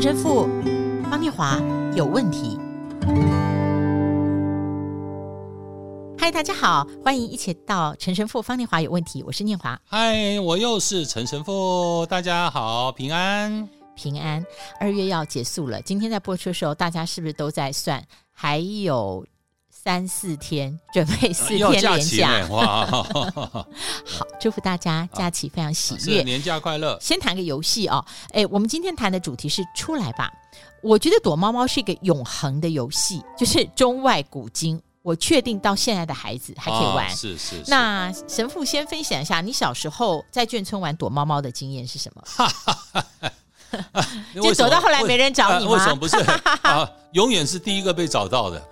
陈神父方念华有问题。嗨，大家好，欢迎一起到陈神父方念华有问题。我是念华。嗨，我又是陈神父。大家好，平安平安。二月要结束了，今天在播出的时候，大家是不是都在算还有？三四天准备四天连假，哇！好，祝福大家假期非常喜悦，年假快乐。先谈个游戏哦，哎，我们今天谈的主题是出来吧。我觉得躲猫猫是一个永恒的游戏，就是中外古今，我确定到现在的孩子还可以玩。哦、是，是是。那神父先分享一下，你小时候在眷村玩躲猫猫的经验是什么？就走到后来没人找你吗？为什么不是？啊，永远是第一个被找到的。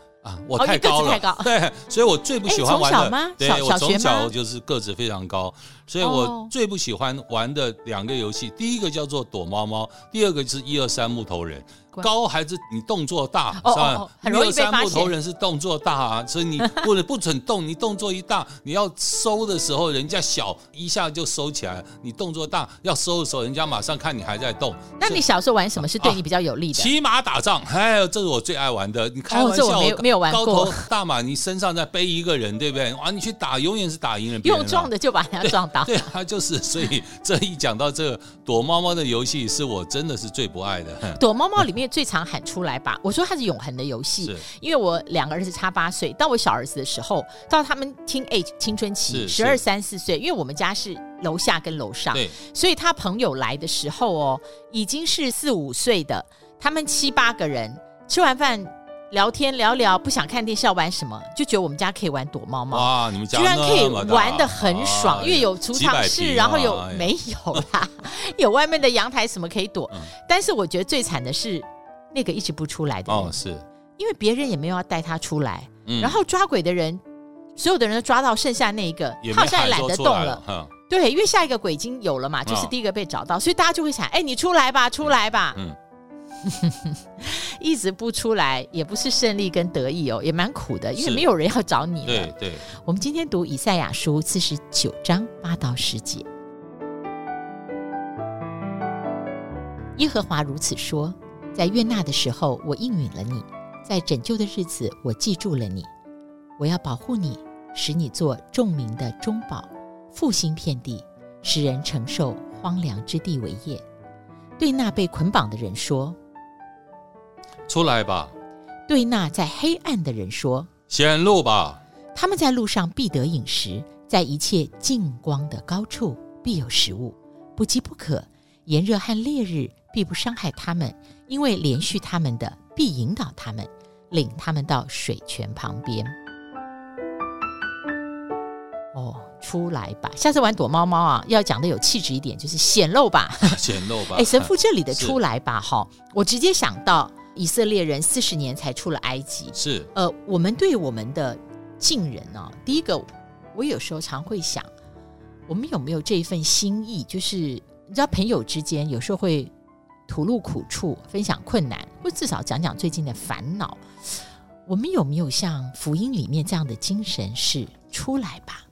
我太高了，对，所以我最不喜欢玩的。对，我从小就是个子非常高，所以我最不喜欢玩的两个游戏，第一个叫做躲猫猫，第二个就是一二三木头人。高还是你动作大，是吧？很容易被发现。木头人是动作大啊，所以你不能不准动。你动作一大，你要收的时候，人家小一下就收起来；你动作大，要收的时候，人家马上看你还在动。那你小时候玩什么是对你比较有利的？骑马打仗，哎，这是我最爱玩的。你开玩笑，没有没有玩过。高头大马，你身上再背一个人，对不对？哇，你去打，永远是打赢人。用撞的就把人家撞倒。对啊，就是。所以这一讲到这个躲猫猫的游戏，是我真的是最不爱的。躲猫猫里面最常喊出来。来吧，我说它是永恒的游戏，因为我两个儿子差八岁，到我小儿子的时候，到他们 teen age 青春期，十二三四岁，因为我们家是楼下跟楼上，所以他朋友来的时候哦，已经是四五岁的，他们七八个人吃完饭聊天聊聊，不想看电视要玩什么，就觉得我们家可以玩躲猫猫，哇，你们家居然可以玩的很爽，因为有储藏室，然后有没有啦，有外面的阳台什么可以躲，但是我觉得最惨的是。那个一直不出来的人，哦，是。因为别人也没有要带他出来，嗯，然后抓鬼的人，所有的人都抓到，剩下那一个，他好像也懒得动了，了对，因为下一个鬼已经有了嘛，就是第一个被找到，哦，所以大家就会想，哎，你出来吧，出来吧，嗯，一直不出来，也不是胜利跟得意哦，也蛮苦的，因为没有人要找你了，对对。我们今天读以赛亚书四十九章八到十节，耶和华如此说。在悦纳的时候，我应允了你；在拯救的日子，我记住了你。我要保护你，使你做众民的中保，复兴遍地，使人承受荒凉之地为业。对那被捆绑的人说：“出来吧！”对那在黑暗的人说：“显露吧！”他们在路上必得饮食，在一切净光的高处必有食物，不饥不渴。炎热和烈日必不伤害他们。因为连续他们的，必引导他们，领他们到水泉旁边。哦，出来吧！下次玩躲猫猫啊，要讲的有气质一点，就是显露吧，显露吧。哎，神父这里的 出来吧，哈，我直接想到以色列人四十年才出了埃及。是，呃，我们对我们的近人呢、啊，第一个，我有时候常会想，我们有没有这一份心意？就是你知道，朋友之间有时候会。吐露苦处，分享困难，或至少讲讲最近的烦恼。我们有没有像福音里面这样的精神？是出来吧，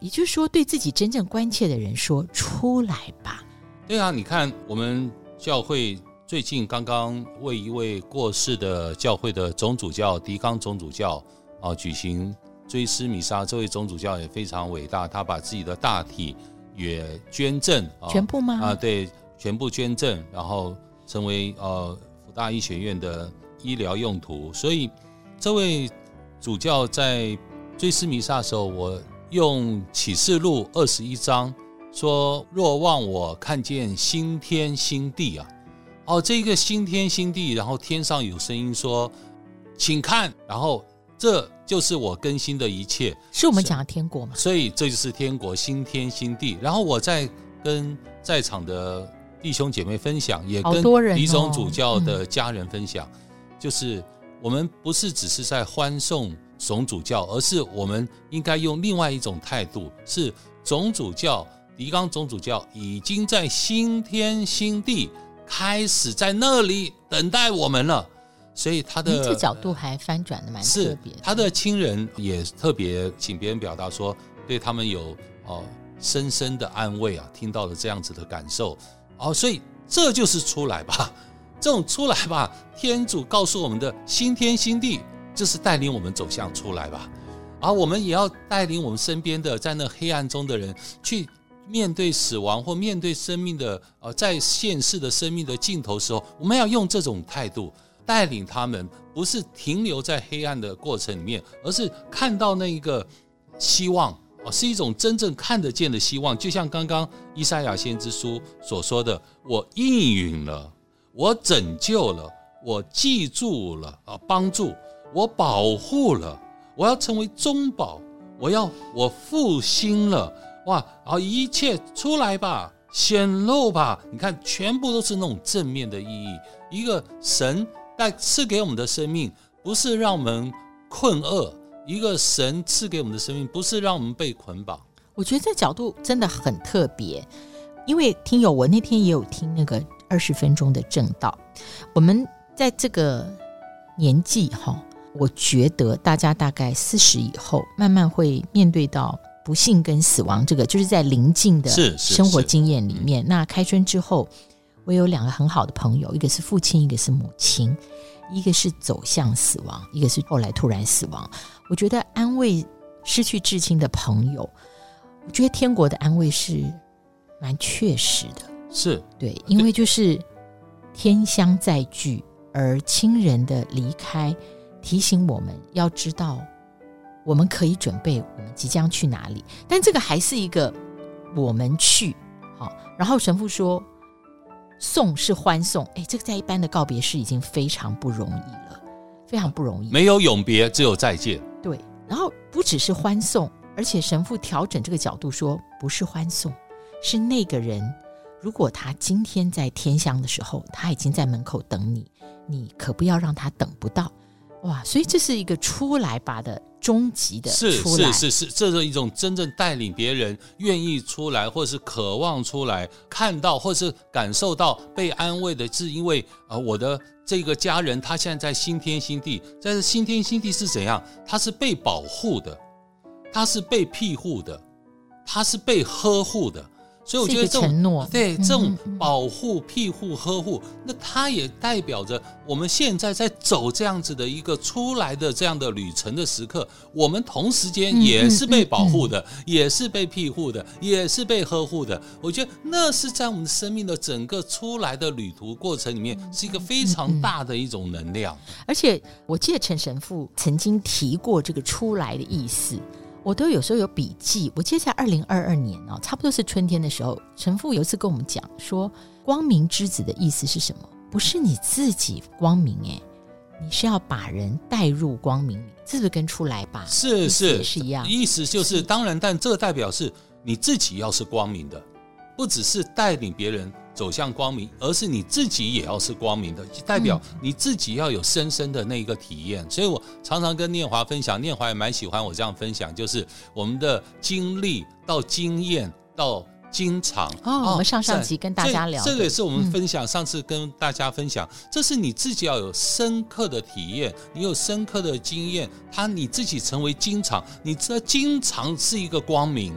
也就是说，对自己真正关切的人说出来吧。对啊，你看我们教会最近刚刚为一位过世的教会的总主教狄刚总主教啊举行追思弥撒。这位总主教也非常伟大，他把自己的大体也捐赠，全部吗？啊，对。全部捐赠，然后成为呃福大医学院的医疗用途。所以这位主教在追思弥撒的时候，我用启示录二十一章说：“若望我看见新天新地啊，哦，这个新天新地，然后天上有声音说，请看，然后这就是我更新的一切，是我们讲的天国吗？所以这就是天国新天新地。然后我在跟在场的。弟兄姐妹分享，也跟李总主教的家人分享，就是我们不是只是在欢送总主教，而是我们应该用另外一种态度，是总主教狄刚总主教已经在新天新地开始在那里等待我们了，所以他的这角度还翻转的蛮特别，他的亲人也特别请别人表达说，对他们有哦深深的安慰啊，听到了这样子的感受。哦，所以这就是出来吧，这种出来吧，天主告诉我们的新天新地，就是带领我们走向出来吧。而我们也要带领我们身边的在那黑暗中的人，去面对死亡或面对生命的呃，在现世的生命的尽头时候，我们要用这种态度带领他们，不是停留在黑暗的过程里面，而是看到那一个希望。哦，是一种真正看得见的希望，就像刚刚以赛亚先知书所说的：“我应允了，我拯救了，我记住了啊，帮助我保护了，我要成为中保，我要我复兴了，哇！然后一切出来吧，显露吧，你看，全部都是那种正面的意义。一个神带赐给我们的生命，不是让我们困厄。”一个神赐给我们的生命，不是让我们被捆绑。我觉得这角度真的很特别，因为听友，我那天也有听那个二十分钟的正道。我们在这个年纪哈，我觉得大家大概四十以后，慢慢会面对到不幸跟死亡这个，就是在临近的生活经验里面。那开春之后，我有两个很好的朋友，一个是父亲，一个是母亲。一个是走向死亡，一个是后来突然死亡。我觉得安慰失去至亲的朋友，我觉得天国的安慰是蛮确实的。是对，因为就是天相在聚，而亲人的离开提醒我们要知道，我们可以准备我们即将去哪里。但这个还是一个我们去好。然后神父说。送是欢送，哎，这个在一般的告别式已经非常不容易了，非常不容易。没有永别，只有再见。对，然后不只是欢送，而且神父调整这个角度说，不是欢送，是那个人，如果他今天在天香的时候，他已经在门口等你，你可不要让他等不到。哇，所以这是一个出来吧的。终极的是是是是，这是一种真正带领别人愿意出来，或是渴望出来看到，或是感受到被安慰的，是因为啊、呃，我的这个家人他现在在新天新地，但是新天新地是怎样？他是被保护的，他是被庇护的，他是被呵护的。所以我觉得这种承诺，对这种保护、庇护、呵护，那它也代表着我们现在在走这样子的一个出来的这样的旅程的时刻，我们同时间也是被保护的，也是被庇护的，也是被呵护的。我觉得那是在我们生命的整个出来的旅途过程里面，是一个非常大的一种能量。而且我记得陈神父曾经提过这个“出来”的意思。我都有时候有笔记。我记得在二零二二年哦，差不多是春天的时候，陈父有一次跟我们讲说，光明之子的意思是什么？不是你自己光明诶，你是要把人带入光明里，这是不是跟出来吧？是是是一样，意思就是是当然，但这代表是你自己要是光明的，不只是带领别人。走向光明，而是你自己也要是光明的，代表你自己要有深深的那一个体验。所以我常常跟念华分享，念华也蛮喜欢我这样分享，就是我们的经历到经验到经常。哦，我们上上集跟大家聊，这个也是我们分享。上次跟大家分享，这是你自己要有深刻的体验，你有深刻的经验，它你自己成为经常，你这经常是一个光明。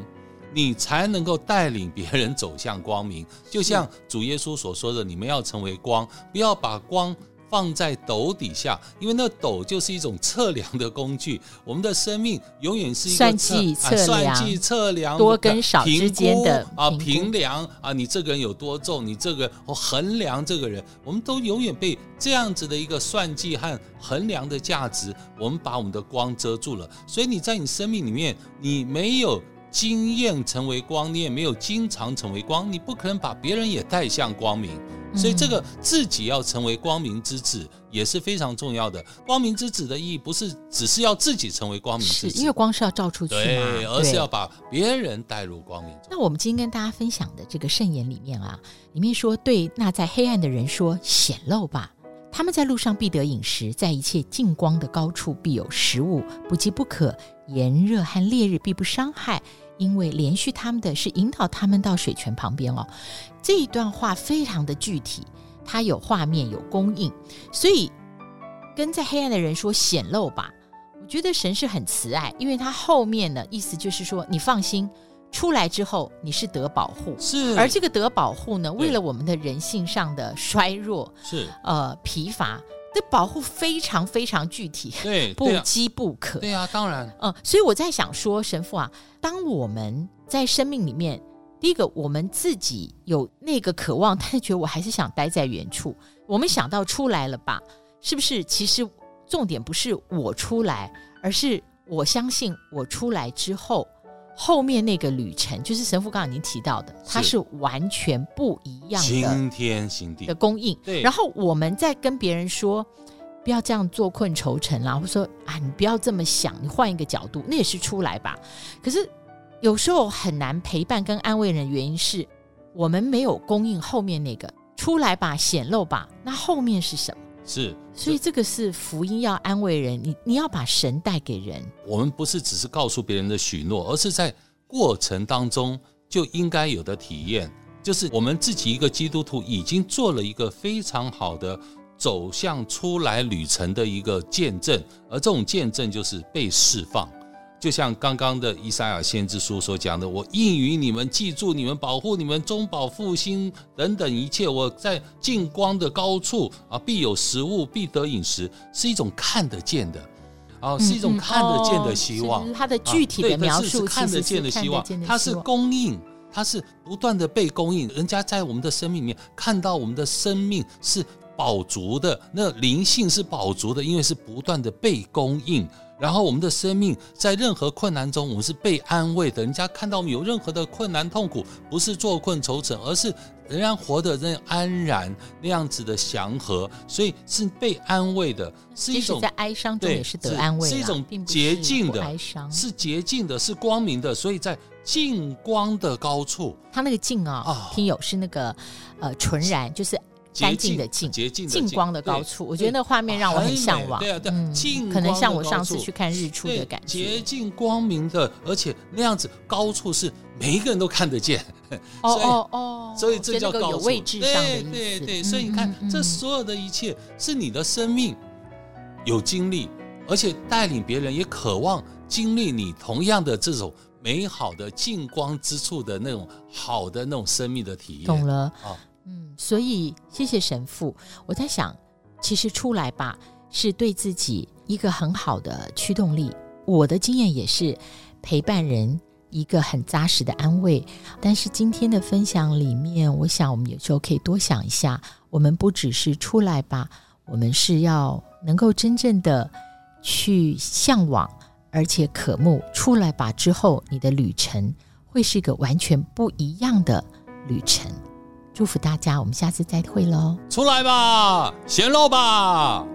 你才能够带领别人走向光明，就像主耶稣所说的：“你们要成为光，不要把光放在斗底下，因为那斗就是一种测量的工具。我们的生命永远是一个算计测量、算计测量多跟少之间的啊平量啊，你这个人有多重，你这个衡量这个人，我们都永远被这样子的一个算计和衡量的价值，我们把我们的光遮住了。所以你在你生命里面，你没有。经验成为光，你也没有经常成为光，你不可能把别人也带向光明。所以这个自己要成为光明之子也是非常重要的。光明之子的意义不是只是要自己成为光明之子，因为光是要照出去嘛，对，而是要把别人带入光明。那我们今天跟大家分享的这个圣言里面啊，里面说，对那在黑暗的人说，显露吧，他们在路上必得饮食，在一切近光的高处必有食物，不饥不渴，炎热和烈日必不伤害。因为连续他们的是引导他们到水泉旁边哦，这一段话非常的具体，它有画面有供应，所以跟在黑暗的人说显露吧。我觉得神是很慈爱，因为他后面呢意思就是说，你放心，出来之后你是得保护，是，而这个得保护呢，为了我们的人性上的衰弱，是，呃，疲乏，这保护非常非常具体，对，不饥不可，对啊，当然，嗯、呃，所以我在想说，神父啊，当我们在生命里面，第一个我们自己有那个渴望，但是觉得我还是想待在原处，我们想到出来了吧，是不是？其实重点不是我出来，而是我相信我出来之后。后面那个旅程，就是神父刚刚已经提到的，它是完全不一样的，新天新地的供应。对，然后我们在跟别人说，不要这样坐困愁城啦，或者说啊，你不要这么想，你换一个角度，那也是出来吧。可是有时候很难陪伴跟安慰人，原因是我们没有供应后面那个出来吧，显露吧，那后面是什么？是，所以这个是福音，要安慰人，你你要把神带给人。我们不是只是告诉别人的许诺，而是在过程当中就应该有的体验，就是我们自己一个基督徒已经做了一个非常好的走向出来旅程的一个见证，而这种见证就是被释放。就像刚刚的以赛亚先知书所讲的，我应允你们，记住你们，保护你们，中保复兴等等一切。我在近光的高处啊，必有食物，必得饮食，是一种看得见的啊，是一种看得见的希望。它的具体的描述，是看得见的希望，它是供应，它是不断的被供应。人家在我们的生命里面看到我们的生命是饱足的，那灵性是饱足的，因为是不断的被供应。然后我们的生命在任何困难中，我们是被安慰的。人家看到我们有任何的困难痛苦，不是坐困愁城，而是仍然活得那安然那样子的祥和，所以是被安慰的，是一种在哀伤中也是得安慰，是一种洁净的哀伤，是洁净的，是光明的，所以在净光的高处，它那个净啊、哦，听友是那个呃纯然，就是。干净的净，洁净净光的高处，我觉得那画面让我很向往。对啊，对，净可能像我上次去看日出的感觉。洁净光明的，而且那样子高处是每一个人都看得见。哦哦哦，所以这叫高处。有位置上。对对对，所以你看，这所有的一切是你的生命有经历，而且带领别人也渴望经历你同样的这种美好的近光之处的那种好的那种生命的体验。懂了啊。嗯，所以谢谢神父。我在想，其实出来吧，是对自己一个很好的驱动力。我的经验也是陪伴人一个很扎实的安慰。但是今天的分享里面，我想我们有时候可以多想一下，我们不只是出来吧，我们是要能够真正的去向往，而且渴慕出来吧之后，你的旅程会是一个完全不一样的旅程。祝福大家，我们下次再会喽！出来吧，咸肉吧。